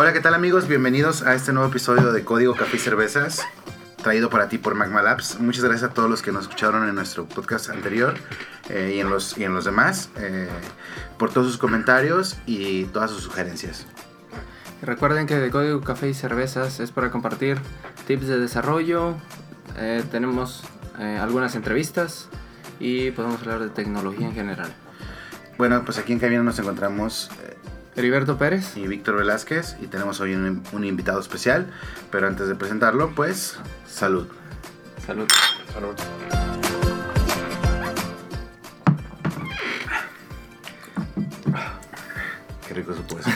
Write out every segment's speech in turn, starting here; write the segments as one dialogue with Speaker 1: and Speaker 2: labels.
Speaker 1: Hola, ¿qué tal amigos? Bienvenidos a este nuevo episodio de Código Café y Cervezas, traído para ti por Magma Labs. Muchas gracias a todos los que nos escucharon en nuestro podcast anterior eh, y, en los, y en los demás, eh, por todos sus comentarios y todas sus sugerencias.
Speaker 2: Recuerden que de Código Café y Cervezas es para compartir tips de desarrollo, eh, tenemos algunas entrevistas y podemos hablar de tecnología en general.
Speaker 1: Bueno, pues aquí en cabina nos encontramos
Speaker 2: Heriberto Pérez
Speaker 1: y Víctor Velázquez y tenemos hoy un, un, invitado especial, pero antes de presentarlo, pues salud.
Speaker 2: Salud.
Speaker 3: Salud.
Speaker 1: Qué rico supo eso.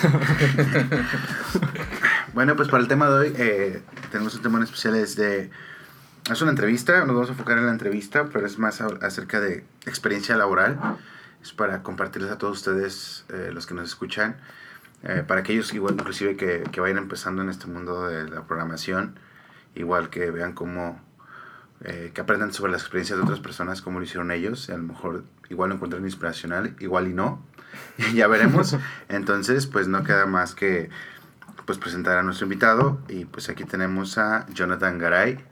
Speaker 1: bueno, pues para el tema de hoy eh, tenemos un tema en especial, es de... Es una entrevista, nos vamos a enfocar en la entrevista, pero es más acerca de experiencia laboral es para compartirles a todos ustedes, eh, los que nos escuchan, eh, para aquellos igual inclusive que, que, vayan empezando en este mundo de la programación, igual que vean cómo, eh, que aprendan sobre las experiencias de otras personas, cómo lo hicieron ellos, y a lo mejor igual lo encuentran inspiracional, igual y no, ya veremos. Entonces, pues no queda más que pues presentar a nuestro invitado, y pues aquí tenemos a Jonathan Garay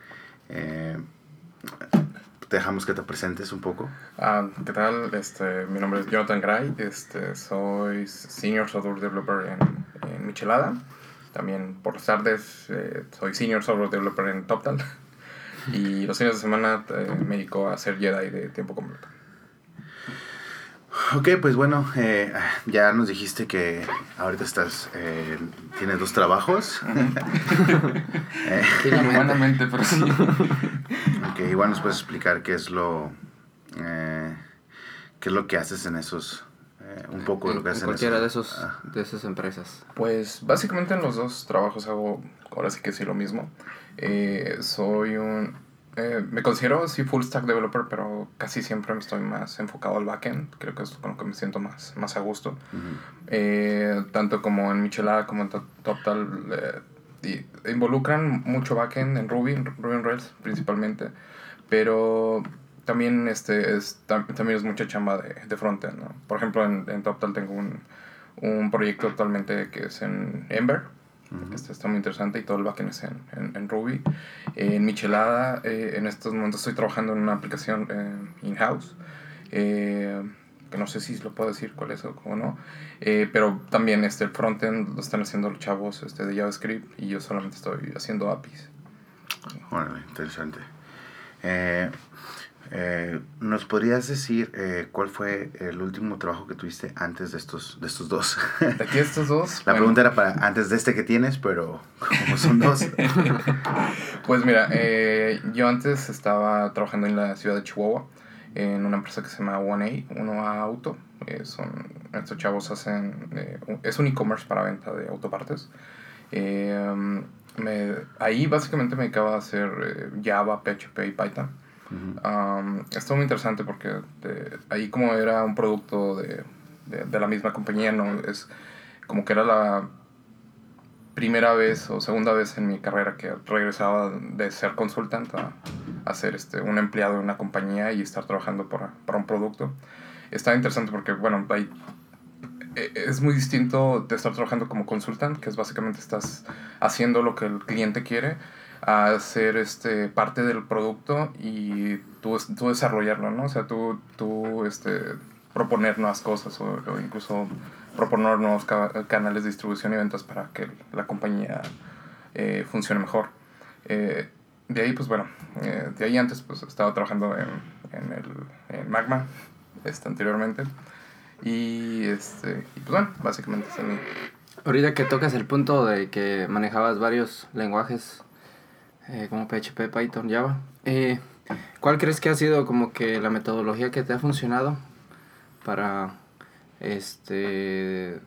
Speaker 1: dejamos que te presentes un poco.
Speaker 3: Ah, ¿Qué tal? Este, mi nombre es Jonathan Gray, este, soy Senior Software Developer en, en Michelada. También por las tardes eh, soy Senior Software Developer en TopTal. Y los fines de semana eh, me dedico a hacer Jedi de tiempo completo.
Speaker 1: Ok, pues bueno, eh, ya nos dijiste que ahorita estás, eh, tienes dos trabajos.
Speaker 2: eh, buenamente, pero sí.
Speaker 1: Ok, igual nos puedes explicar qué es lo, eh, qué es lo que haces en esos, eh, un poco de lo que haces
Speaker 2: en cualquiera de esos, ah. de esas empresas.
Speaker 3: Pues básicamente en los dos trabajos hago, ahora sí que sí lo mismo. Eh, soy un eh, me considero sí full stack developer, pero casi siempre me estoy más enfocado al backend. Creo que es con lo que me siento más, más a gusto. eh, tanto como en Michelada como en Total. Eh, involucran mucho backend en Ruby, Ruby on Rails principalmente. Pero también, este, es, también es mucha chamba de, de frontend. ¿no? Por ejemplo, en, en Total tengo un, un proyecto actualmente que es en Ember este está muy interesante y todo el backend es en, en, en Ruby. Eh, en Michelada, eh, en estos momentos estoy trabajando en una aplicación eh, in-house. que no sé si lo puedo decir cuál es o, o no. pero también este, el frontend lo están haciendo los chavos este, de JavaScript y yo solamente estoy haciendo APIs.
Speaker 1: Bueno, interesante. Eh, ¿Nos podrías decir eh, cuál fue el último trabajo que tuviste antes de estos, de estos dos?
Speaker 3: ¿De aquí estos dos?
Speaker 1: La bueno. pregunta era para antes de este que tienes, pero como son dos.
Speaker 3: pues mira, eh, yo antes estaba trabajando en la ciudad de Chihuahua, en una empresa que se llama One A, Uno A Auto. Eh, son, estos chavos hacen, eh, es un e-commerce para venta de autopartes. Me, ahí básicamente me dedicaba a hacer Java, PHP y Python Um, estuvo muy interesante porque de, ahí como era un producto de, de, de, la misma compañía, ¿no? Es como que era la primera vez o segunda vez en mi carrera que regresaba de ser consultante a, a ser este, un empleado de una compañía y estar trabajando para, para un producto. Está interesante porque, bueno, ahí e, es muy distinto de estar trabajando como consultante, que es básicamente estás haciendo lo que el cliente quiere, a ser este, parte del producto y tú, tú desarrollarlo, ¿no? O sea, tú, tú este, proponer nuevas cosas o, incluso proponer nuevos ca canales de distribución y ventas para que la compañía eh, funcione mejor. Eh, de ahí, pues bueno, eh, de ahí antes pues estaba trabajando en, en, el, en Magma este, anteriormente. Y, este, y pues bueno, básicamente es el...
Speaker 2: Ahorita que tocas el punto de que manejabas varios lenguajes eh, como PHP, Python, Java. Eh, ¿Cuál crees que ha sido como que la metodología que te ha funcionado para este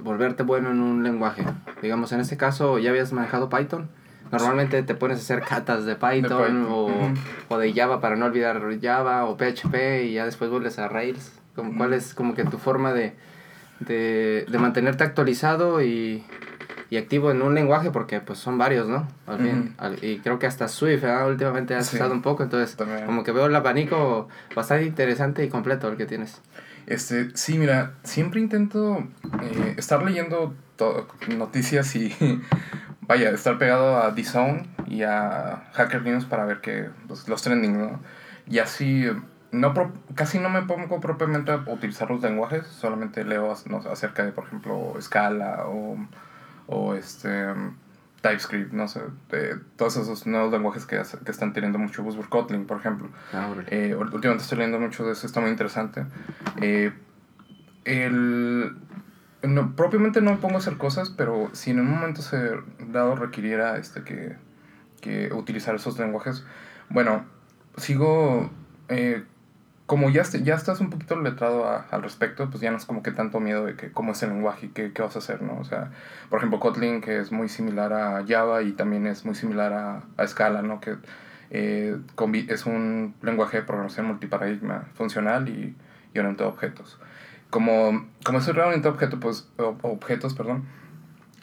Speaker 2: volverte bueno en un lenguaje? Digamos, en este caso ya habías manejado Python. Normalmente te pones a hacer catas de Python, de Python. O, uh -huh. o, de Java para no olvidar Java o PHP y ya después vuelves a Rails. Como, ¿Cuál es como que tu forma de, de, de mantenerte actualizado y, y activo en un lenguaje porque pues son varios, ¿no? Al fin, uh -huh. y creo que hasta Swift ¿eh? últimamente has sí, usado un poco, entonces también. como que veo el abanico bastante interesante y completo el que tienes.
Speaker 3: Este, sí, mira, siempre intento eh, estar leyendo noticias y vaya, estar pegado a D-Zone y a Hacker News para ver que pues, los trending, ¿no? Y así, no casi no me pongo propiamente a utilizar los lenguajes, solamente leo no, acerca de, por ejemplo, Scala o, o este, TypeScript, no sé, de todos esos nuevos lenguajes que, que están teniendo mucho buzzword, Kotlin, por ejemplo. Ah, eh, últimamente estoy leyendo mucho de eso, está muy interesante. Eh, el no, propiamente no me pongo a hacer cosas, pero si en un momento se dado requiriera este, que, que utilizar esos lenguajes, bueno, sigo, eh, como ya, ya estás un poquito letrado al respecto, pues ya no es como que tanto miedo de que cómo es el lenguaje y qué, qué, vas a hacer, ¿no? O sea, por ejemplo, Kotlin, que es muy similar a Java y también es muy similar a, a Scala, ¿no? Que eh, es un lenguaje de programación multiparadigma funcional y, orientado a objetos como, como soy realmente objeto, pues, objetos, perdón,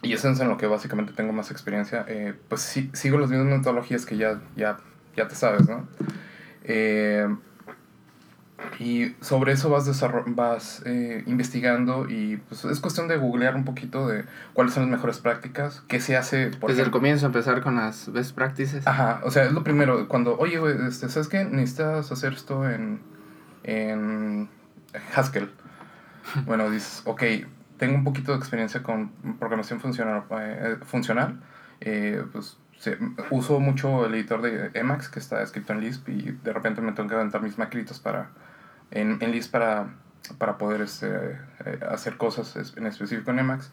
Speaker 3: y eso es en lo que básicamente tengo más experiencia, eh, pues sí, sigo las mismas metodologías que ya, ya, ya te sabes, ¿no? Eh, y sobre eso vas, vas eh, investigando y pues es cuestión de googlear un poquito de cuáles son las mejores prácticas, qué se hace...
Speaker 2: Por Desde el comienzo empezar con las best practices.
Speaker 3: Ajá, o sea, es lo primero, cuando, oye, este, ¿sabes qué? Necesitas hacer esto en, en Haskell bueno, dices, ok, tengo un poquito de experiencia con programación funcional, eh, funcional eh, pues uso mucho el editor de Emacs que está escrito en Lisp y de repente me tengo que aventar mis macritos para, en, en Lisp para, para poder este, eh, hacer cosas en específico en Emacs.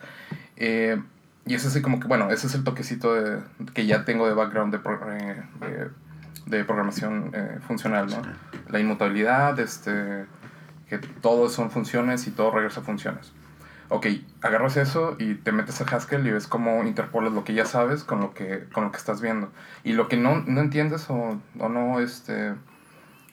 Speaker 3: y es así como que, bueno, ese es el toquecito de, que ya tengo de background de, de, de programación funcional, ¿no? La inmutabilidad, este que todo son funciones y todo regresa a funciones. Ok, agarras eso y te metes a Haskell y ves cómo interpolas lo que ya sabes con lo que, con lo que estás viendo. Y lo que no, no entiendes o, o, no, este,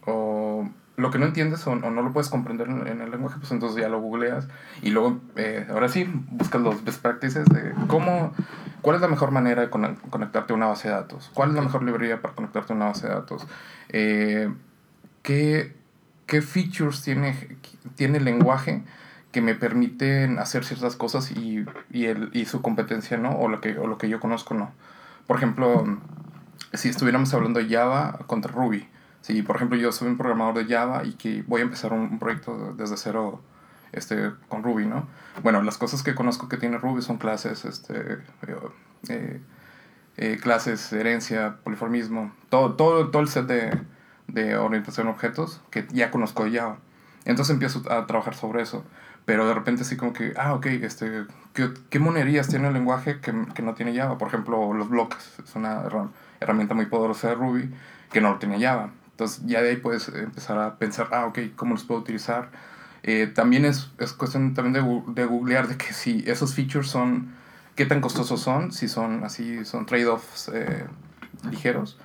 Speaker 3: o lo que no entiendes o, no lo puedes comprender en, el lenguaje, pues entonces ya lo googleas y luego, eh, ahora sí, buscas los best practices de cómo, cuál es la mejor manera de conectarte a una base de datos, cuál es la mejor librería para conectarte a una base de datos, eh, qué qué features tiene, tiene el lenguaje que me permiten hacer ciertas cosas y, y, el, y su competencia, ¿no? O lo, que, o lo que yo conozco, ¿no? Por ejemplo, si estuviéramos hablando de Java contra Ruby. Si, por ejemplo, yo soy un programador de Java y que voy a empezar un, proyecto desde cero este, con Ruby, ¿no? Bueno, las cosas que conozco que tiene Ruby son clases, este, eh, eh, clases, herencia, poliformismo, todo, todo, todo el set de, de orientación a objetos que ya conozco ya. Entonces empiezo a trabajar sobre eso. Pero de repente así como que, ah, ok, este, ¿qué, qué monerías tiene el lenguaje que, que, no tiene Java? Por ejemplo, los bloques. Es una herramienta muy poderosa de Ruby que no lo tiene Java. Entonces ya de ahí puedes empezar a pensar, ah, ok, ¿cómo los puedo utilizar? Eh, también es, es cuestión también de, de googlear de que si esos features son, qué tan costosos son, si son así, son trade-offs eh, ligeros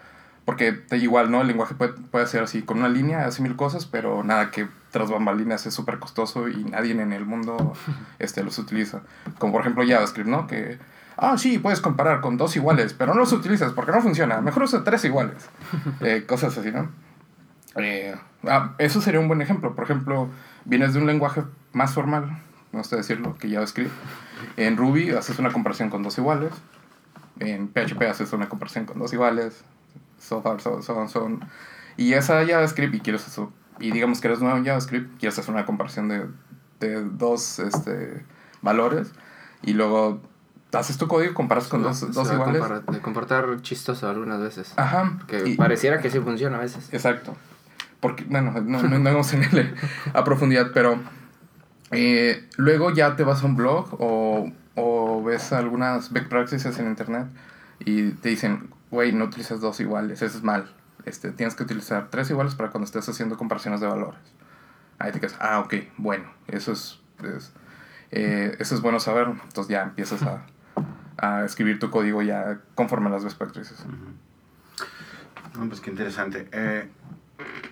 Speaker 3: porque igual, ¿no? El lenguaje puede, puede ser así, con una línea, hace mil cosas, pero nada que tras bambalinas es súper costoso y nadie en el mundo este, los utiliza. Como por ejemplo JavaScript, ¿no? Que, ah, sí, puedes comparar con dos iguales, pero no los utilizas porque no funciona. Mejor usa tres iguales. Eh, cosas así, ¿no? Eh, ah, eso sería un buen ejemplo. Por ejemplo, vienes de un lenguaje más formal, no sé decirlo, que JavaScript. En Ruby haces una comparación con dos iguales. En PHP haces una comparación con dos iguales so far, so, so, son. Y esa JavaScript, y quieres eso, y digamos que eres nuevo en JavaScript, quieres hacer una comparación de, de dos este, valores, y luego haces tu código, comparas con dos, dos iguales.
Speaker 2: de comportar chistoso algunas veces. Ajá. Que pareciera que sí funciona a veces.
Speaker 3: Exacto. Porque, bueno, no, no, vamos en él a profundidad, pero eh, luego ya te vas a un blog o, o ves algunas back practices en internet y te dicen, güey, no utilices dos iguales, eso es mal. Este, tienes que utilizar tres iguales para cuando estés haciendo comparaciones de valores. Ahí te quedas, ah, ok, bueno, eso es, eh, eso es bueno saber. Entonces ya empiezas a, a, escribir tu código ya conforme a las best practices.
Speaker 1: pues qué interesante. Eh,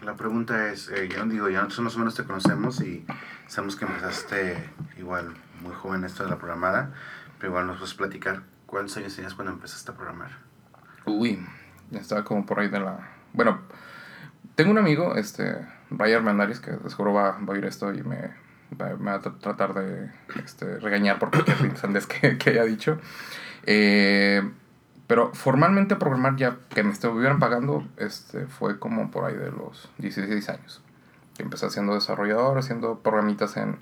Speaker 1: la pregunta es, eh, yo digo, ya nosotros más o menos te conocemos y sabemos que empezaste igual muy joven esto de la programada, pero igual nos puedes platicar cuántos años tenías cuando empezaste a programar.
Speaker 3: Uy, estaba como por ahí de la... Bueno, tengo un amigo, este, Ryan Mandaris, que seguro va, va a oír esto y me, me va a tratar de este, regañar por cualquier sandés que, que haya dicho. Eh, pero formalmente programar ya que me estuvieran pagando este, fue como por ahí de los 16 años. Que empecé siendo desarrollador, haciendo programitas en,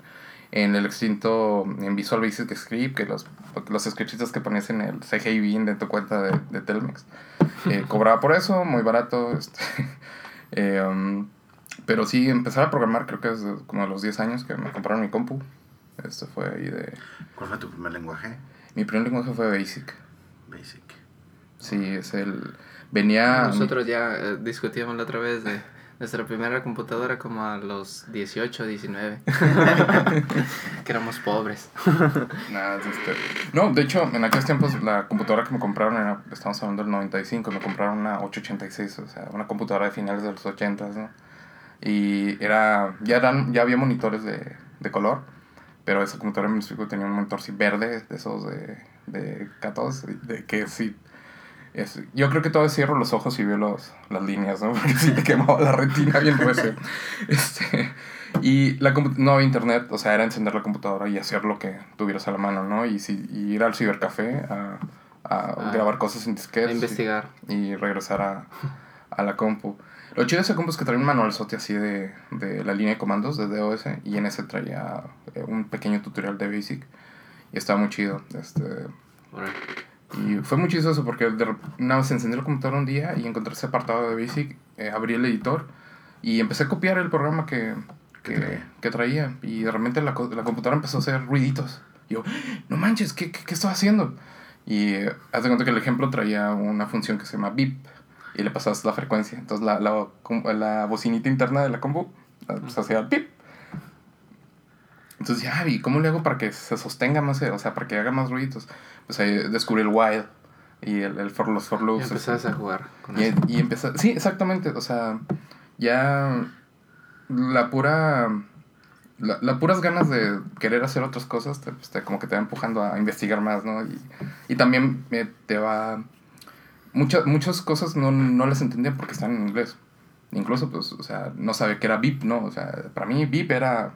Speaker 3: en el extinto en Visual Basic Script, que los, los scripts que ponías en el CGI Bin de tu cuenta de, de Telmex. Eh, cobraba por eso, muy barato. Este, eh, um, pero sí, empezar a programar creo que es como a los 10 años que me compraron mi compu. Esto fue ahí de...
Speaker 1: ¿Cuál fue tu primer lenguaje?
Speaker 3: Mi primer lenguaje fue Basic.
Speaker 1: Basic.
Speaker 3: Sí, es el... Venía...
Speaker 2: Nosotros ya eh, discutíamos la otra vez de nuestra primera computadora como a los 18, 19. que éramos pobres.
Speaker 3: Nada, este... No, de hecho, en aquellos tiempos la computadora que me compraron era, estamos hablando del 95, me compraron una 886, o sea, una computadora de finales de los 80, ¿no? Y era, ya, eran, ya había monitores de, de color, pero esa computadora me explico tenía un monitor sí verde, de esos de, de 14, de que sí es, yo creo que todavía cierro los ojos y veo los, las líneas, ¿no? Porque sí te quemaba la retina bien recio. Este, y la, no había internet, o sea, era encender la computadora y hacer lo que tuvieras a la mano, ¿no? Y, si, y ir al cibercafé a, a ah, grabar cosas en disquetes.
Speaker 2: Investigar.
Speaker 3: Y, y regresar a, a, la compu. Lo chido de esa compu es que traía un manual así de, de la línea de comandos de DOS y en ese traía eh, un pequeño tutorial de Basic y estaba muy chido. Este,
Speaker 2: Bueno.
Speaker 3: Y fue muy chistoso porque de, nada más encendí la computadora un día y encontré ese apartado de Basic, eh, abrí el editor y empecé a copiar el programa que, que, que traía. Y de repente la, la, computadora empezó a hacer ruiditos. Y yo, no manches, ¿qué, qué, qué estoy haciendo? Y eh, haz de cuenta que el ejemplo traía una función que se llama beep y le pasabas la frecuencia. Entonces la, la, la bocinita interna de la compu pues, hacía beep. Entonces, ya, ¿y cómo le hago para que se sostenga más, o sea, para que haga más ruiditos? Pues ahí descubrí el while y el, el for, los for loops.
Speaker 2: Y empezaste a jugar
Speaker 3: con y, eso. Y sí, exactamente, o sea, ya la pura, la, la puras ganas de querer hacer otras cosas, te, pues, te, como que te va empujando a investigar más, ¿no? Y, y también eh, te va, muchas, muchas cosas no, no las entendía porque están en inglés. Incluso, pues, o sea, no sabía que era beep, ¿no? O sea, para mí beep era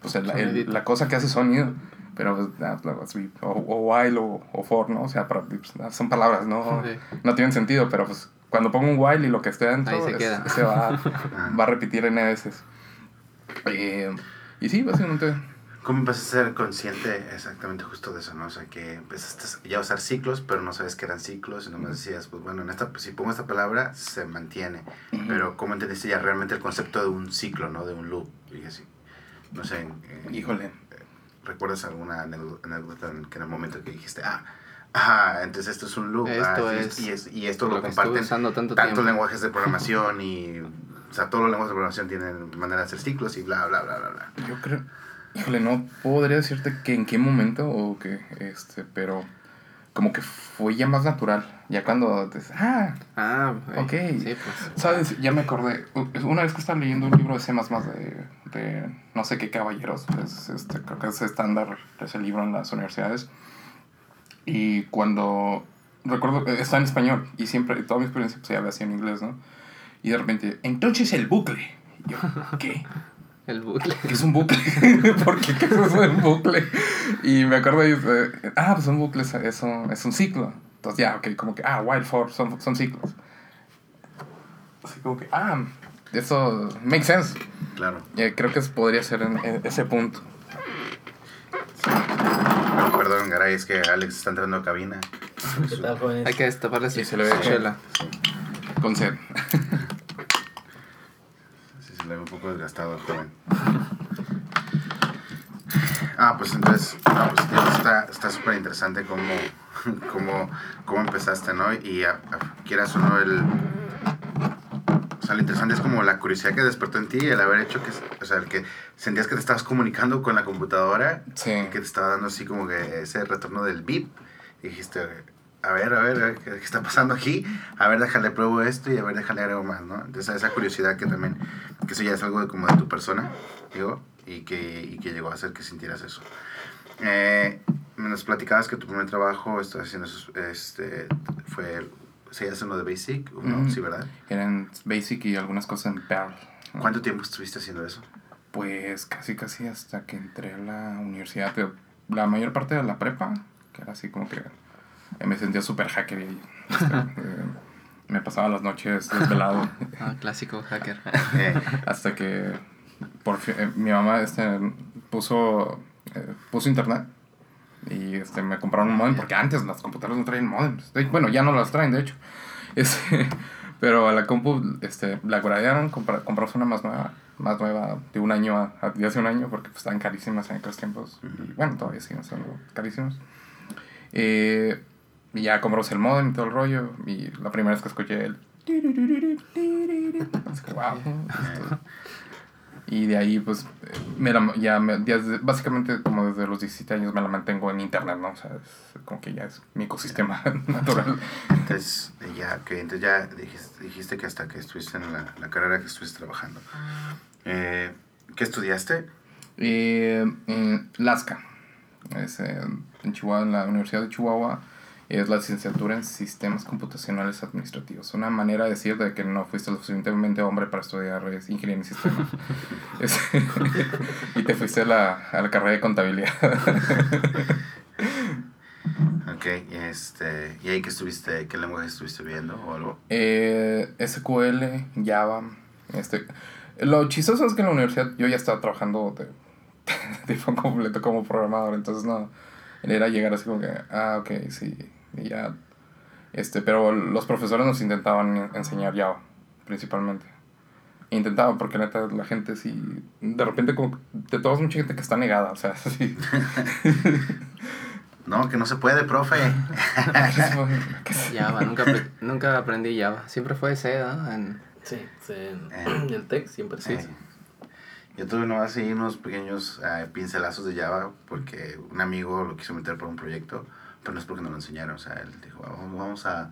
Speaker 3: pues el, el, la cosa que hace sonido pero pues, o, o while o, o, for no o sea para, pues, son palabras no sí. no tienen sentido pero pues cuando pongo un while y lo que esté dentro
Speaker 2: se,
Speaker 3: es, se, va, va a repetir n veces eh, y sí básicamente
Speaker 1: ¿Cómo empezaste a ser consciente exactamente justo de eso, no? O sea, que empezaste ya a usar ciclos, pero no sabes que eran ciclos y no me decías, pues bueno, en esta, si pongo esta palabra, se mantiene. Uh -huh. Pero ¿cómo entendiste ya realmente el concepto de un ciclo, no? De un loop, y así. No sé,
Speaker 3: híjole.
Speaker 1: ¿Recuerdas alguna anécdota en que en el momento que dijiste, ah, ah entonces esto es un loop,
Speaker 2: esto
Speaker 1: ah,
Speaker 2: es
Speaker 1: y, es, y esto lo, lo comparten
Speaker 2: tanto
Speaker 1: tantos lenguajes de programación y, o sea, todos los lenguajes de programación tienen manera de hacer ciclos y bla, bla, bla, bla, bla.
Speaker 3: Yo creo, híjole, no podría decirte que en qué momento o que, este, pero como que fue ya más natural. Ya cuando te, ah,
Speaker 2: ah,
Speaker 3: ok.
Speaker 2: Sí, pues.
Speaker 3: ¿Sabes? Ya me acordé. Una vez que estaba leyendo un libro de C de, de no sé qué caballeros, es, este, creo que es estándar ese libro en las universidades. Y cuando recuerdo, está en español y siempre, toda mi experiencia pues, ya había sido en inglés, ¿no? Y de repente, entonces el bucle. Y yo, ¿qué?
Speaker 2: El bucle.
Speaker 3: ¿Qué es un bucle? ¿Por qué? ¿Qué es eso un bucle? Y me acuerdo de, eh, ah, pues un bucle es, es, un, es un ciclo. Entonces ya, ok, como que, ah, wild for son, son ciclos. Así como que, ah, eso makes sense.
Speaker 1: Claro.
Speaker 3: Creo que podría ser en, en ese punto.
Speaker 1: Sí. Perdón, Garay, es que Alex está entrando a cabina.
Speaker 2: ¿Qué tal, jóvenes? Hay que destaparle
Speaker 3: si se le ve
Speaker 2: sí.
Speaker 3: chela. Con sed.
Speaker 1: Sí, se le ve un poco desgastado al joven. Ah, pues entonces, no, pues está súper interesante cómo, cómo, cómo empezaste, ¿no? Y a, a, quieras o no, el, o sea, lo interesante es como la curiosidad que despertó en ti, el haber hecho que, o sea, el que sentías que te estabas comunicando con la computadora,
Speaker 3: sí.
Speaker 1: y que te estaba dando así como que ese retorno del beep, y dijiste, a ver, a ver, a ver, ¿qué, ¿qué, está pasando aquí? A ver, déjale pruebo esto y a ver, déjale algo más, ¿no? Entonces, esa curiosidad que también, que eso ya es algo de, como de tu persona, digo, y que, y que llegó a hacer que sintieras eso. Eh, nos platicabas que tu primer trabajo estás haciendo este, fue ¿Seguías en lo de Basic? ¿no? Mm. Sí, ¿verdad?
Speaker 3: Eran Basic y algunas cosas en Perl.
Speaker 1: ¿Cuánto tiempo estuviste haciendo eso?
Speaker 3: Pues casi, casi hasta que entré a la universidad. La mayor parte de la prepa, que era así como que me sentía súper hacker y este, eh, me pasaba las noches desvelado.
Speaker 2: Ah, clásico hacker.
Speaker 3: hasta que por eh, mi mamá este, puso, eh, puso internet y este, me compraron un modem porque antes las computadoras no traían modems. Bueno, ya no las traen, de hecho. Este, pero a la compu este, la gradearon, comprar, una más nueva, más nueva de un año a, a de hace un año porque pues, estaban carísimas en aquellos tiempos. Y bueno, todavía siguen siendo carísimas. Eh, y ya compramos el modem y todo el rollo. Y la primera vez que escuché el... wow, y de ahí, pues, me la, ya, me, básicamente como desde los 17 años me la mantengo en internet, ¿no? O sea, es como que ya es mi ecosistema natural.
Speaker 1: Entonces, ya, que entonces ya dijiste, dijiste, que hasta que estuviste en la, la carrera que estuviste trabajando. Eh, ¿Qué estudiaste?
Speaker 3: Eh, en Lasca, es en Chihuahua, en la Universidad de Chihuahua es la licenciatura en sistemas computacionales administrativos. Una manera de decir de que no fuiste lo suficientemente hombre para estudiar ingeniería en sistemas. y te fuiste a la, a la carrera de contabilidad.
Speaker 1: ok, este, ¿y ahí qué estuviste, qué lenguaje estuviste viendo o algo?
Speaker 3: Eh, SQL, Java, este... Lo chistoso es que en la universidad yo ya estaba trabajando de, de completo como programador, entonces no, era llegar así como que, ah, ok, sí, y ya, este, pero los profesores nos intentaban enseñar Java, principalmente. Intentaban, porque neta, la gente sí, de repente como, de todos mucha gente que está negada, o sea, sí.
Speaker 1: No, que no se puede, profe.
Speaker 2: Java, nunca, nunca aprendí Java. Siempre fue C, ¿no? En...
Speaker 4: Sí, sí en, eh. el TEC siempre sí. Eh.
Speaker 1: Yo tuve nomás ahí unos pequeños eh, pincelazos de Java porque un amigo lo quiso meter por un proyecto pero no es porque no lo enseñaron, o sea, él dijo, vamos a,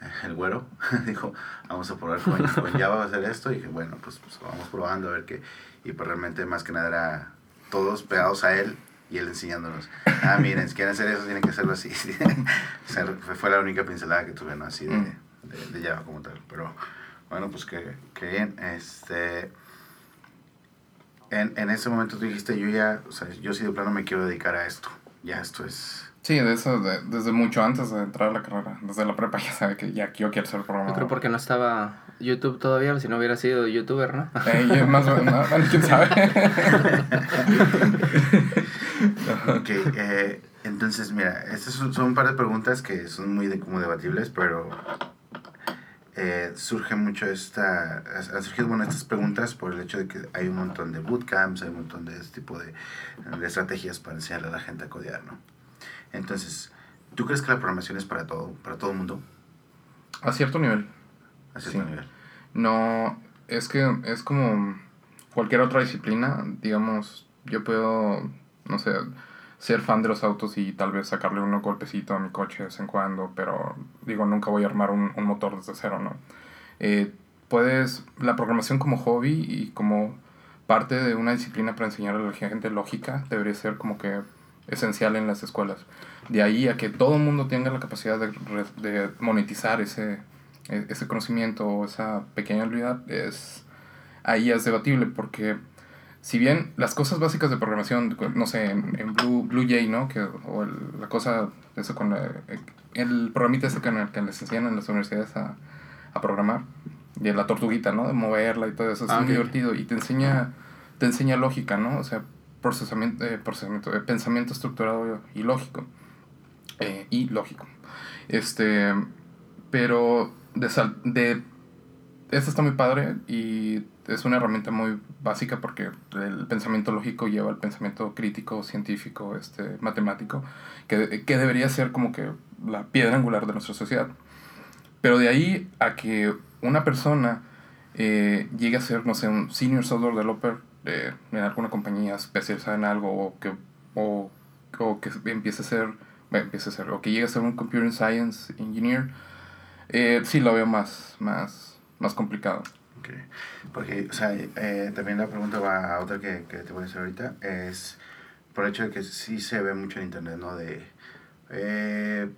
Speaker 1: el güero dijo, vamos a probar con, con Java a hacer esto, y dije, bueno, pues, pues, vamos probando a ver qué, y pues realmente más que nada era todos pegados a él, y él enseñándonos, ah, miren, si quieren hacer eso, tienen que hacerlo así. o sea, fue la única pincelada que tuve, ¿no? Así de, mm. de, Java como tal. Pero bueno, pues que, que bien. Este, en, en ese momento tú dijiste, yo ya, o sea, yo sí de plano me quiero dedicar a esto. Ya esto es
Speaker 3: Sí, de eso, desde mucho antes de entrar a la carrera, desde la prepa ya sabe que ya yo quiero ser programador.
Speaker 2: Yo creo porque no estaba YouTube todavía, si no hubiera sido youtuber, ¿no?
Speaker 3: Eh, más o menos, quién sabe.
Speaker 1: ok, eh, entonces mira, estas son, un par de preguntas que son muy de, como debatibles, pero eh, surge mucho esta, han surgido bueno, estas preguntas por el hecho de que hay un montón de bootcamps, hay un montón de este tipo de, de estrategias para enseñarle a la gente a codear, ¿no? Entonces, ¿tú crees que la programación es para todo, para todo el mundo?
Speaker 3: A cierto nivel.
Speaker 1: A cierto nivel.
Speaker 3: No, es que es como cualquier otra disciplina, digamos, yo puedo, no sé, ser fan de los autos y tal vez sacarle un golpecito a mi coche de vez en cuando, pero digo, nunca voy a armar un, un motor desde cero, ¿no? Eh, puedes, la programación como hobby y como parte de una disciplina para enseñar a la gente lógica debería ser como que esencial en las escuelas. De ahí a que todo el mundo tenga la capacidad de, de monetizar ese, e, ese conocimiento o esa pequeña habilidad, es, ahí es debatible porque si bien las cosas básicas de programación, no sé, en, en Blue, Blue Jay, ¿no? Que, o la cosa, eso con el programita ese que, que les enseñan en las universidades a, a programar, y la tortuguita, ¿no? De moverla y todo eso, es ah, muy divertido y te enseña, te enseña lógica, ¿no? O sea, procesamiento, eh, procesamiento de pensamiento estructurado y lógico. Eh, y lógico. Este, pero de, de esto está muy padre y es una herramienta muy básica porque el pensamiento lógico lleva al pensamiento crítico, científico, este, matemático, que, que debería ser como que la piedra angular de nuestra sociedad. Pero de ahí a que una persona eh, llegue a ser, no sé, un senior software developer de, en alguna compañía especializada en algo o que, o, o que empiece a ser, empiece a ser, o que llegue a ser un computer science engineer, eh, sí lo veo más, más, más complicado.
Speaker 1: Okay. Porque, o sea, eh, también la pregunta va a otra que, que, te voy a hacer ahorita, es por el hecho de que sí se ve mucho en internet, ¿no? De, eh,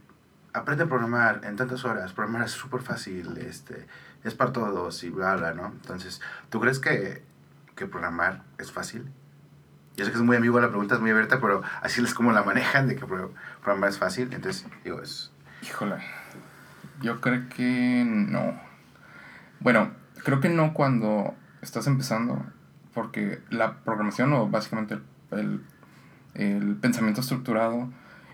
Speaker 1: aprende a programar en tantas horas, programar es súper fácil, este, es para todos y bla, bla, ¿no? Entonces, ¿tú crees que que programar es fácil? Yo sé que es muy amigo la pregunta, es muy abierta, pero así es como la manejan, de que pro- programar es fácil. Entonces, digo, es...
Speaker 3: Híjole. Yo creo que no. Bueno, creo que no cuando estás empezando, porque la programación o básicamente el, el, el pensamiento estructurado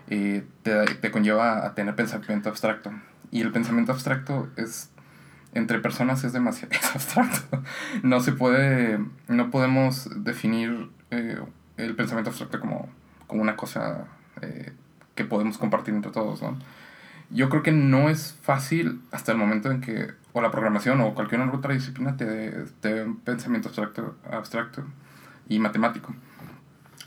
Speaker 3: eh, te, te conlleva a tener pensamiento abstracto. Y el pensamiento abstracto es entre personas es demasiado abstracto. No se puede, no podemos definir eh, el pensamiento abstracto como, como una cosa eh, que podemos compartir entre todos, ¿no? Yo creo que no es fácil hasta el momento en que o la programación o cualquier otra disciplina te, te dé un pensamiento abstracto, abstracto y matemático.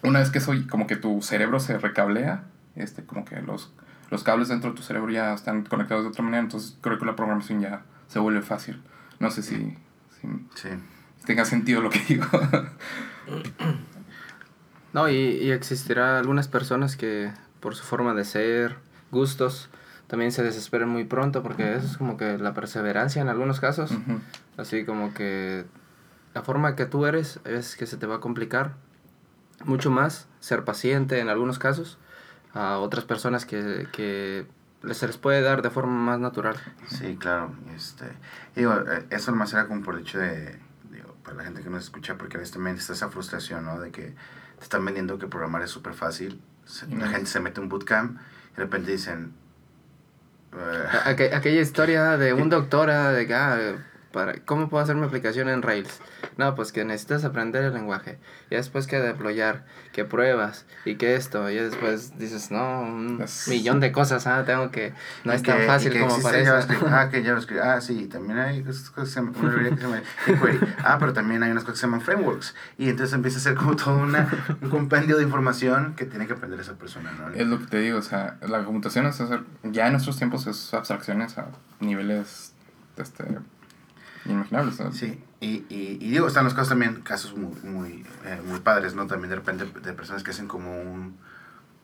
Speaker 3: Una vez que eso, como que tu cerebro se recablea, este, como que los, los cables dentro de tu cerebro ya están conectados de otra manera, entonces creo que la programación ya se vuelve fácil. No sé si, si
Speaker 1: Sí.
Speaker 3: tenga sentido lo que digo.
Speaker 2: No, y, y existirá algunas personas que por su forma de ser, gustos, también se desesperan muy pronto porque eso es como que la perseverancia en algunos casos.
Speaker 3: Ujú.
Speaker 2: Así como que la forma que tú eres es que se te va a complicar mucho más ser paciente en algunos casos a otras personas que, que se les puede dar de forma más natural.
Speaker 1: Sí, claro. Este, digo, eh, eso nomás era como por el hecho de, digo, para la gente que nos escucha, porque a veces también está esa frustración, ¿no? De que te están vendiendo que programar es súper fácil. Se- La gente se mete un bootcamp y de repente dicen...
Speaker 2: Aqu- aquella historia de un doctor ah, de que, ah, para, ¿cómo puedo hacer mi aplicación en Rails? No, pues que necesitas aprender el lenguaje. Y después que deployar, que pruebas y que esto. Y después dices, no, un
Speaker 3: Es-
Speaker 2: millón de cosas, ah, tengo que... No
Speaker 1: y
Speaker 2: es tan
Speaker 1: que- y
Speaker 2: fácil como parece.
Speaker 1: JavaScript. Ah, que JavaScript. Ah, sí, también hay cosas que se llaman. Ah, pero también hay unas cosas que se llaman frameworks. Y entonces empieza a ser como todo una, un compendio de información que tiene que aprender esa persona, ¿no?
Speaker 3: Es lo que te digo, o sea, la computación es hacer, ya en nuestros tiempos es abstracciones a niveles este, inimaginables. ¿no?
Speaker 1: Sí, y, y, y digo, están los casos también, casos muy, muy, eh, muy padres, ¿no? También de repente de personas que hacen como un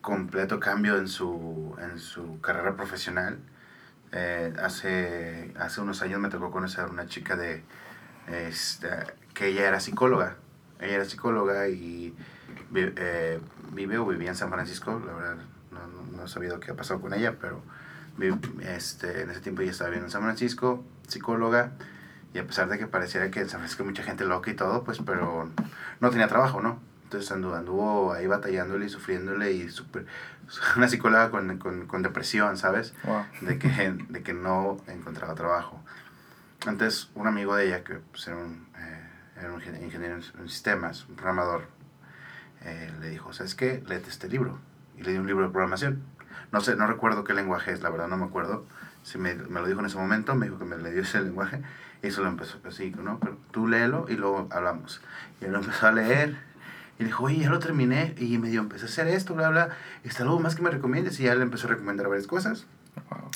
Speaker 1: completo cambio en su, en su carrera profesional. Eh, hace, hace unos años me tocó conocer a una chica de, este, que ella era psicóloga. Ella era psicóloga y vi- eh, vive o vivía en San Francisco, la verdad no, no, no he sabido qué ha pasado con ella, pero vi- este, en ese tiempo ella estaba viviendo en San Francisco, psicóloga, y a pesar de que pareciera que en San Francisco hay mucha gente loca y todo, pues, pero no tenía trabajo, ¿no? Entonces anduvo, anduvo ahí batallándole y sufriéndole y super, una psicóloga con, con, con depresión, ¿sabes?
Speaker 3: Wow.
Speaker 1: de que, de que no encontraba trabajo. Entonces, un amigo de ella, que pues, era, un, eh, era un ingen- ingeniero en sistemas, un programador, eh, le dijo, ¿sabes qué? Léete este libro. Y le di un libro de programación. No sé, no recuerdo qué lenguaje es, la verdad no me acuerdo. Si me, me lo dijo en ese momento, me dijo que me le dio ese lenguaje. Y eso lo empezó así, ¿no? Pero tú léelo y luego hablamos. Y él lo empezó a leer. Y dijo, oye, ya lo terminé. Y me dio, empecé a hacer esto, bla, bla. ¿Está algo más que me recomiendes? Y ya le empezó a recomendar varias cosas.
Speaker 3: Wow.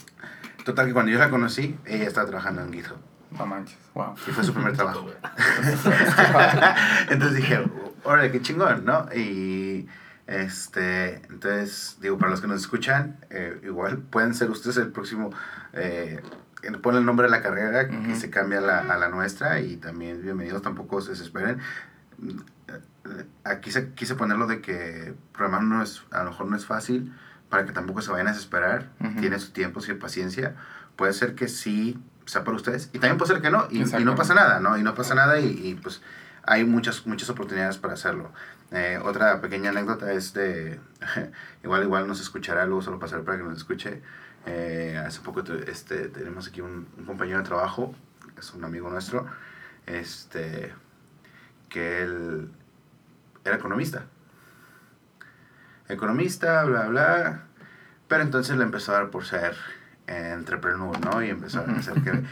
Speaker 1: Total que cuando yo la conocí, ella estaba trabajando en GitHub.
Speaker 3: No manches. Wow.
Speaker 1: Y fue su primer trabajo. entonces dije, órale, qué chingón, ¿no? Y este, entonces, digo, para los que nos escuchan, eh, igual pueden ser ustedes el próximo, eh, ponen el nombre de la carrera que se cambia a la, a la nuestra y también bienvenidos, tampoco se desesperen. Aquí se, quise ponerlo de que programar no es, a lo mejor no es fácil, para que tampoco se vayan a desesperar, tiene su tiempo, su paciencia. Puede ser que sí sea para ustedes y también puede ser que no, y, y no pasa nada, ¿no? Y no pasa nada y, y, pues hay muchas, muchas oportunidades para hacerlo. Eh, otra pequeña anécdota es de, igual igual nos escuchará, luego solo pasaré para que nos escuche. Eh, hace poco este, tenemos aquí un, un compañero de trabajo, es un amigo nuestro, este, que él era economista. Economista, bla, bla. Pero entonces le empezó a dar por ser entrepreneur, ¿no? Y empezó a hacer que,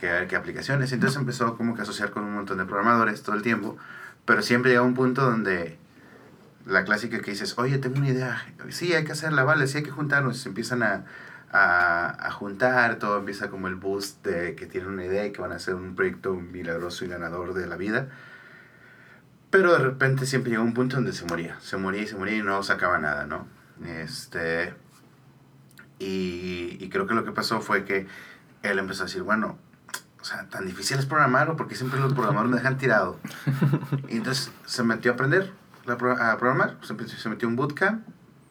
Speaker 1: que, que aplicaciones. Entonces empezó como que a asociar con un montón de programadores todo el tiempo. Pero siempre llega un punto donde la clásica que dices, oye, tengo una idea. Sí, hay que hacerla, vale, sí hay que juntarnos. Se empiezan a, a, a juntar, todo empieza como el boost de que tienen una idea y que van a hacer un proyecto milagroso y ganador de la vida. Pero de repente siempre llegó un punto donde se moría, se moría y se moría y no sacaba nada, ¿no? Este, y, y creo que lo que pasó fue que él empezó a decir, bueno, o sea, tan difícil es programar o porque siempre los programadores me dejan tirado. Y entonces se metió a aprender a programar, se, se metió un bootcamp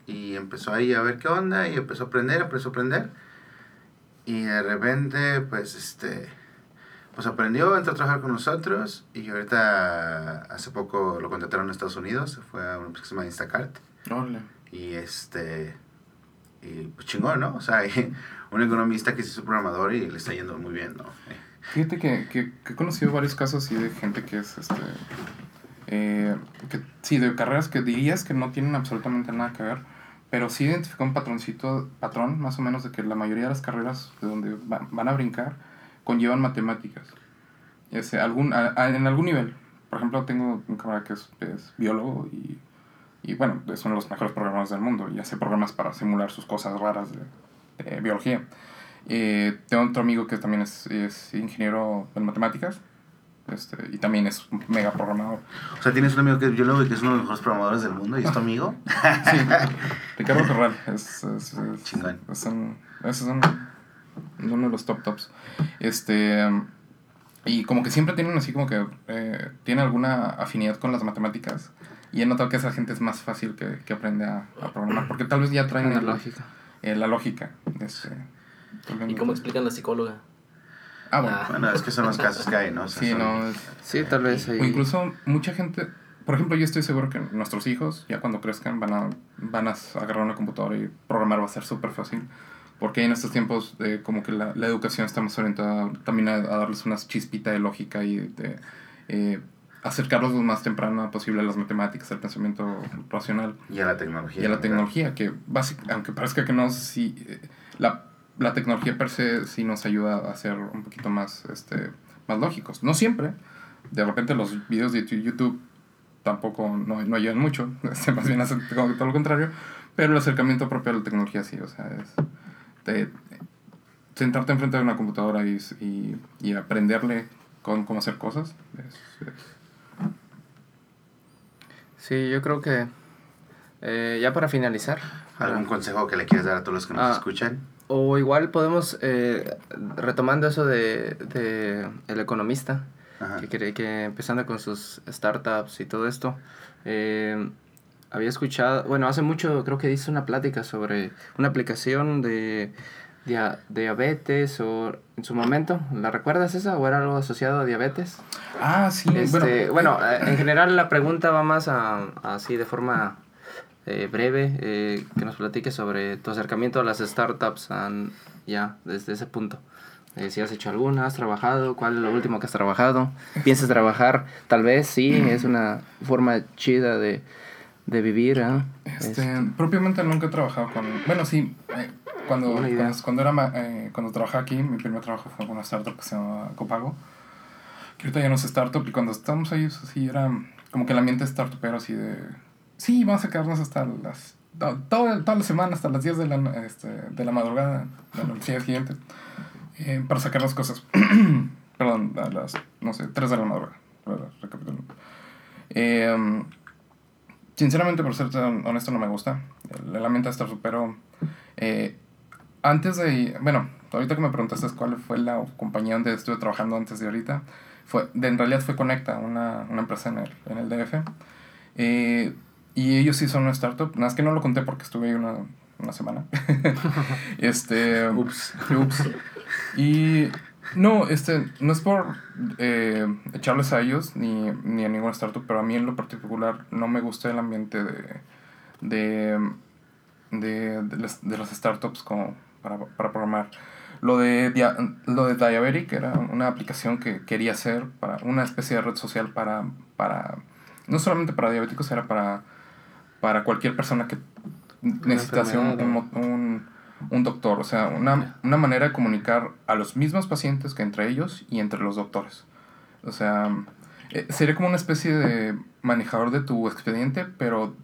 Speaker 1: y empezó ahí a ver qué onda y empezó a aprender, empezó a aprender. Y de repente, pues, este, pues aprendió, entró a trabajar con nosotros y ahorita hace poco lo contrataron en Estados Unidos, se fue a una empresa que se llama Instacart. Y este, y pues chingón, ¿no? O sea, hay un economista que es programador y le está yendo muy bien, ¿no?
Speaker 3: Fíjate que, que, que he conocido varios casos así de gente que es, este, eh, que, sí, de carreras que dirías que no tienen absolutamente nada que ver, pero sí identificó un patroncito, patrón más o menos de que la mayoría de las carreras de donde van a brincar conllevan matemáticas. Ese, algún, en algún nivel. Por ejemplo, tengo un camarada que es, es biólogo y, y, bueno, es uno de los mejores programadores del mundo y hace programas para simular sus cosas raras de, biología. Eh, tengo otro amigo que también es, es ingeniero en matemáticas este, y también es un mega programador.
Speaker 1: O sea, tienes un amigo que es biólogo y que es uno de los mejores programadores del mundo y es tu amigo. sí,
Speaker 3: Ricardo Corral. Es, es, es, Chingón. Es, un, es un, uno de los top tops. Este, y como que siempre tienen así como que eh, tiene alguna afinidad con las matemáticas. Y he notado que esa gente es más fácil que, que aprende a, a programar. Porque tal vez ya traen la lógica. Eh, la lógica. Este,
Speaker 4: ¿Y cómo explican la psicóloga?
Speaker 1: Ah, bueno. bueno, es que son los casos que hay, ¿no?
Speaker 3: sí, no.
Speaker 2: Sí, tal vez
Speaker 3: O incluso mucha gente. Por ejemplo, yo estoy seguro que nuestros hijos, ya cuando crezcan, van a, van a agarrar una computadora y programar va a ser súper fácil. Porque en estos tiempos, de como que la, la educación está más orientada también a, darles una chispita de lógica y de eh, acercarlos lo más temprano posible a las matemáticas, al pensamiento racional.
Speaker 1: Y a la tecnología.
Speaker 3: Y a la tecnología, que básicamente, aunque parezca que no, si eh, la la tecnología per se sí nos ayuda a ser un poquito más, este, más lógicos. No siempre. De repente los videos de YouTube tampoco no, no ayudan mucho. Este, más bien hacen todo lo contrario. Pero el acercamiento propio a la tecnología sí. O sea, es de, sentarte enfrente de una computadora y, y, y aprenderle con, cómo hacer cosas.
Speaker 2: Sí, yo creo que eh, ya para finalizar.
Speaker 1: ¿Algún consejo que le quieras dar a todos los que nos ah, escuchan?
Speaker 2: O igual podemos, eh, retomando eso de, de el economista, que, que, que, empezando con sus startups y todo esto, eh, había escuchado, bueno, hace mucho creo que hizo una plática sobre una aplicación de, de diabetes o en su momento, ¿la recuerdas esa o era algo asociado a diabetes?
Speaker 3: Ah, sí.
Speaker 2: Este, bueno, bueno en general la pregunta va más a, así de forma eh, breve, eh, que nos platique sobre tu acercamiento a las startups ya desde ese punto. Eh, si has hecho alguna, has trabajado, cuál es lo último que has trabajado, piensas trabajar, tal vez sí, es una forma chida de, de vivir.
Speaker 3: Este, propiamente nunca he trabajado con, bueno sí, cuando, cuando, cuando, era, cuando trabajaba aquí, mi primer trabajo fue con una startup que se llama Copago, que ahorita ya no es startup y cuando estábamos ahí, sí era como que el ambiente startupero así de Sí, vamos a quedarnos hasta las. Toda, toda la semana, hasta las 10 de la, este, de la madrugada, de la día siguiente, eh, para sacar las cosas. Perdón, a las, no sé, 3 de la madrugada. Eh, sinceramente, por ser honesto, no me gusta. El, ambiente está pero eh, antes de. Bueno, ahorita que me preguntaste cuál fue la compañía donde estuve trabajando antes de ahorita, fue, de, en realidad fue Conecta, una, una empresa en el, en el DF. Eh, y ellos sí son una startup. Nada más que no lo conté porque estuve ahí una, una semana. este. Ups. Ups. Y. No, este, no es por eh, echarles a ellos ni, ni a ninguna startup, pero a mí en lo particular no me gusta el ambiente de, de, de, de, las, de las startups como para, para programar. Lo de, lo de Diabetic era una aplicación que quería hacer para una especie de red social para, para no solamente para diabéticos, era para para cualquier persona que necesitase un, un, doctor. O sea, una, una manera de comunicar a los mismos pacientes que entre ellos y entre los doctores. O sea, eh, sería como una especie de manejador de tu expediente, pero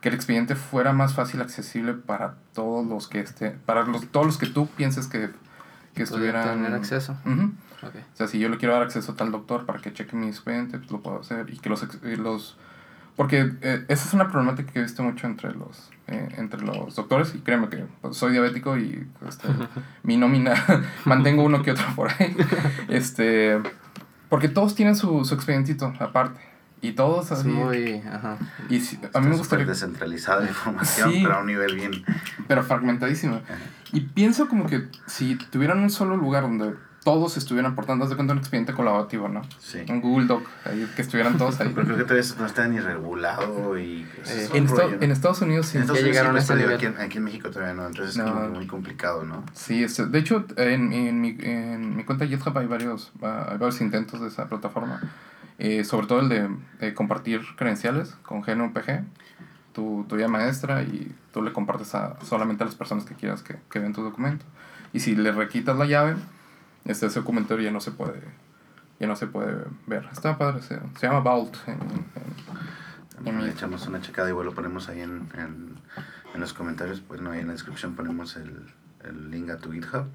Speaker 3: que el expediente fuera más fácil accesible para todos los que esté, para los, todos los que tú pienses que, que estuvieran
Speaker 2: tener acceso.
Speaker 3: O sea, si yo le quiero dar acceso a tal doctor para que cheque mi expediente, pues lo puedo hacer y que los, los Porque eh, esa es una problemática que he visto mucho entre los, eh, entre los doctores y créeme que pues, soy diabético y este, mi nómina mantengo uno que otro por ahí. Este, porque todos tienen su, su expedientito aparte. Y todos
Speaker 2: Es
Speaker 3: así.
Speaker 2: muy. Ajá.
Speaker 3: Y si- a mí me gustaría.
Speaker 1: descentralizada la información,
Speaker 3: Sí.
Speaker 1: pero a un nivel bien...
Speaker 3: Pero fragmentadísima. Y pienso como que si tuvieran un solo lugar donde todos estuvieran aportando, haz de cuenta un expediente colaborativo, ¿no?
Speaker 1: Sí.
Speaker 3: Un Google Doc, ahí, que estuvieran todos ahí.
Speaker 1: Pero creo que todavía no está ni regulado y... pues,
Speaker 2: Eh,
Speaker 1: es
Speaker 3: En, Esta-
Speaker 1: rollo, ¿no?
Speaker 3: en Estados Unidos sí.
Speaker 1: En Estados Unidos
Speaker 2: llegaron
Speaker 1: sí,
Speaker 2: a ese
Speaker 1: aquí, en- aquí en México todavía no, entonces
Speaker 3: No.
Speaker 1: es como muy complicado, ¿no?
Speaker 3: Sí, este, de hecho, en, en, mi, en mi cuenta de GitHub hay varios, hay varios intentos de esa plataforma. Eh, sobre todo el de, de compartir credenciales con GNUPG, tu, tu guía maestra, y tú le compartes a, solamente a las personas que quieras que, que vean tu documento. Y si le requitas la llave, este, ese documento ya no se puede, ya no se puede ver. Está padre, se, se llama Vault. En, en- mi-
Speaker 1: le echamos una checada y igual lo ponemos ahí en, en, en los comentarios. Pues no, ahí en la descripción ponemos el, el link a tu GitHub,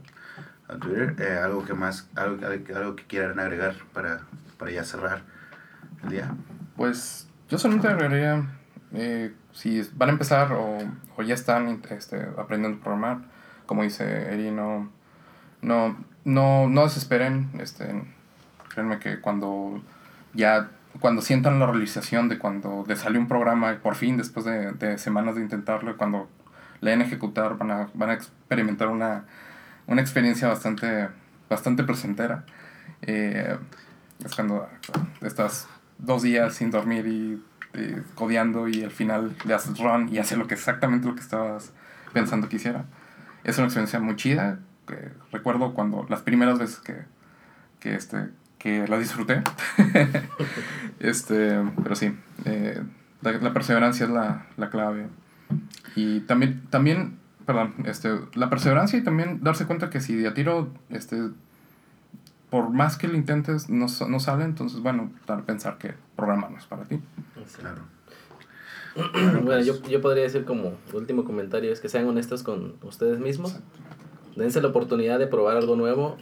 Speaker 1: a Twitter. Eh, algo que más, algo, algo que quieran agregar para, para ya cerrar el día.
Speaker 3: Pues yo solamente agregaría, eh, si van a empezar o, o ya están este, aprendiendo a programar, como dice Eri, no, no, no, no desesperen. Este, créanme que cuando ya, cuando sientan la realización de cuando les sale un programa, por fin, después de, de semanas de intentarlo, cuando le den a ejecutar, van a, van a experimentar una, una experiencia bastante, bastante placentera. Eh, es cuando estás dos días sin dormir y codeando y al final le haces run y hace exactamente lo que estabas pensando que hiciera. Es una experiencia muy chida. Que recuerdo cuando las primeras veces que, que, este, que la disfruté. este, pero sí, eh, la, la perseverancia es la, la clave. Y también, también, perdón, este, la perseverancia y también darse cuenta que si a tiro, este, por más que lo intentes, no, no sale, entonces, bueno, pensar que programa no es para ti.
Speaker 1: Claro.
Speaker 4: Bueno, yo, yo podría decir como último comentario es que sean honestos con ustedes mismos. Dense la oportunidad de probar algo nuevo.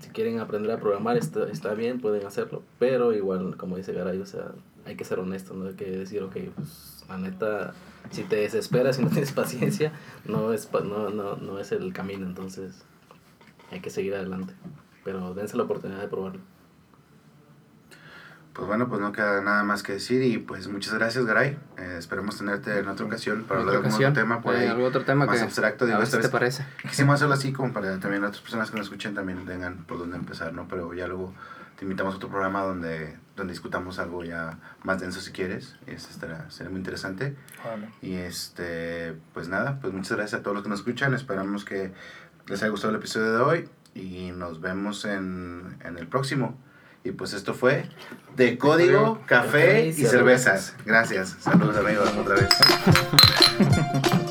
Speaker 4: Si quieren aprender a programar, está, está bien, pueden hacerlo. Pero igual, como dice Garay, o sea, hay que ser honesto, no hay que decir, ok, pues la neta, si te desesperas y no tienes paciencia, no es, no, no, no es el camino, entonces hay que seguir adelante. Pero dense la oportunidad de probarlo.
Speaker 1: Pues bueno, pues no queda nada más que decir y pues muchas gracias, Garay. Eh, esperemos tenerte en otra ocasión para hablar de algún tema por
Speaker 2: eh,
Speaker 1: ahí.
Speaker 2: algún otro tema
Speaker 1: más
Speaker 2: que
Speaker 1: abstracto, digo,
Speaker 2: a ver
Speaker 1: esta
Speaker 2: si te
Speaker 1: vez-
Speaker 2: parece.
Speaker 1: Quisimos hacerlo así como para también otras personas que nos escuchen también tengan por dónde empezar, ¿no? Pero ya luego te invitamos a otro programa donde, donde discutamos algo ya más denso si quieres. Y eso estará, será muy interesante. Y este, pues nada, pues muchas gracias a todos los que nos escuchan. Esperamos que les haya gustado el episodio de hoy y nos vemos en, en el próximo. Y pues esto fue de código, café y cervezas. Gracias. Saludos amigos otra vez.